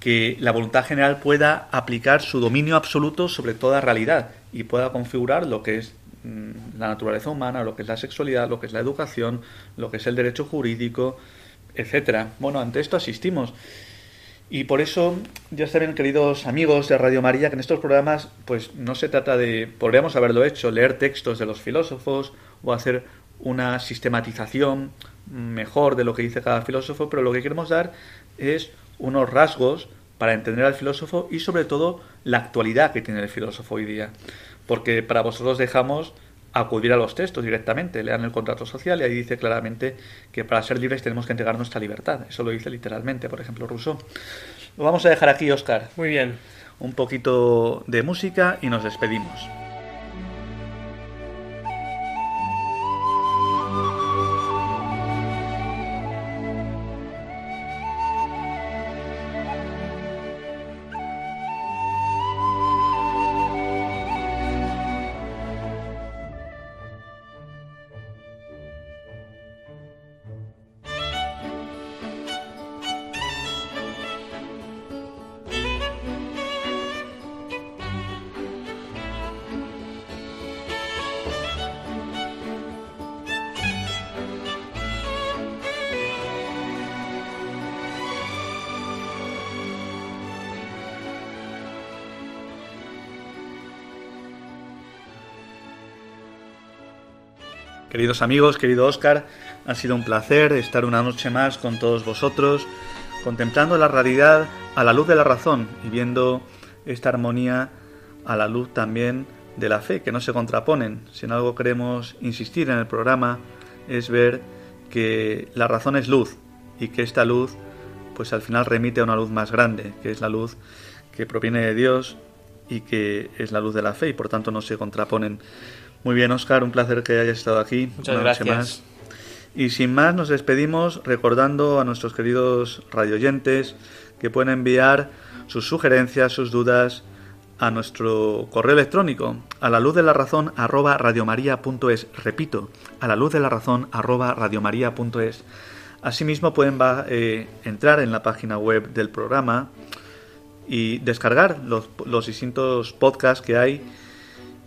que la voluntad general pueda aplicar su dominio absoluto sobre toda realidad y pueda configurar lo que es la naturaleza humana, lo que es la sexualidad, lo que es la educación, lo que es el derecho jurídico, etcétera. Bueno, ante esto asistimos. Y por eso, ya saben, queridos amigos de Radio María, que en estos programas, pues no se trata de, podríamos haberlo hecho, leer textos de los filósofos o hacer una sistematización mejor de lo que dice cada filósofo, pero lo que queremos dar es unos rasgos para entender al filósofo y sobre todo la actualidad que tiene el filósofo hoy día. Porque para vosotros dejamos acudir a los textos directamente, lean el contrato social y ahí dice claramente que para ser libres tenemos que entregar nuestra libertad. Eso lo dice literalmente, por ejemplo, Rousseau. Lo vamos a dejar aquí, Oscar. Muy bien. Un poquito de música y nos despedimos. Queridos amigos, querido Oscar, ha sido un placer estar una noche más con todos vosotros, contemplando la realidad a la luz de la razón y viendo esta armonía a la luz también de la fe, que no se contraponen. Si en algo queremos insistir en el programa es ver que la razón es luz y que esta luz pues al final remite a una luz más grande, que es la luz que proviene de Dios y que es la luz de la fe y por tanto no se contraponen. Muy bien, Oscar, un placer que hayas estado aquí. Muchas gracias. Y sin más, nos despedimos recordando a nuestros queridos radioyentes que pueden enviar sus sugerencias, sus dudas a nuestro correo electrónico a la luz de la razón arroba radiomaria.es. Repito, a la luz de la razón arroba radiomaria.es. Asimismo pueden eh, entrar en la página web del programa y descargar los, los distintos podcasts que hay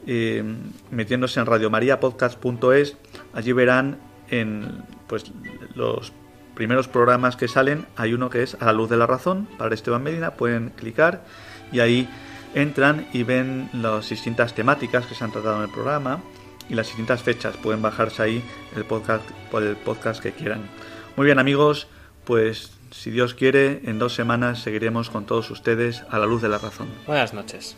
eh, metiéndose en radiomariapodcast.es, allí verán en pues los primeros programas que salen, hay uno que es A la luz de la razón, para Esteban Medina, pueden clicar y ahí entran y ven las distintas temáticas que se han tratado en el programa y las distintas fechas, pueden bajarse ahí el podcast el podcast que quieran. Muy bien amigos, pues si Dios quiere, en dos semanas seguiremos con todos ustedes a la luz de la razón. Buenas noches.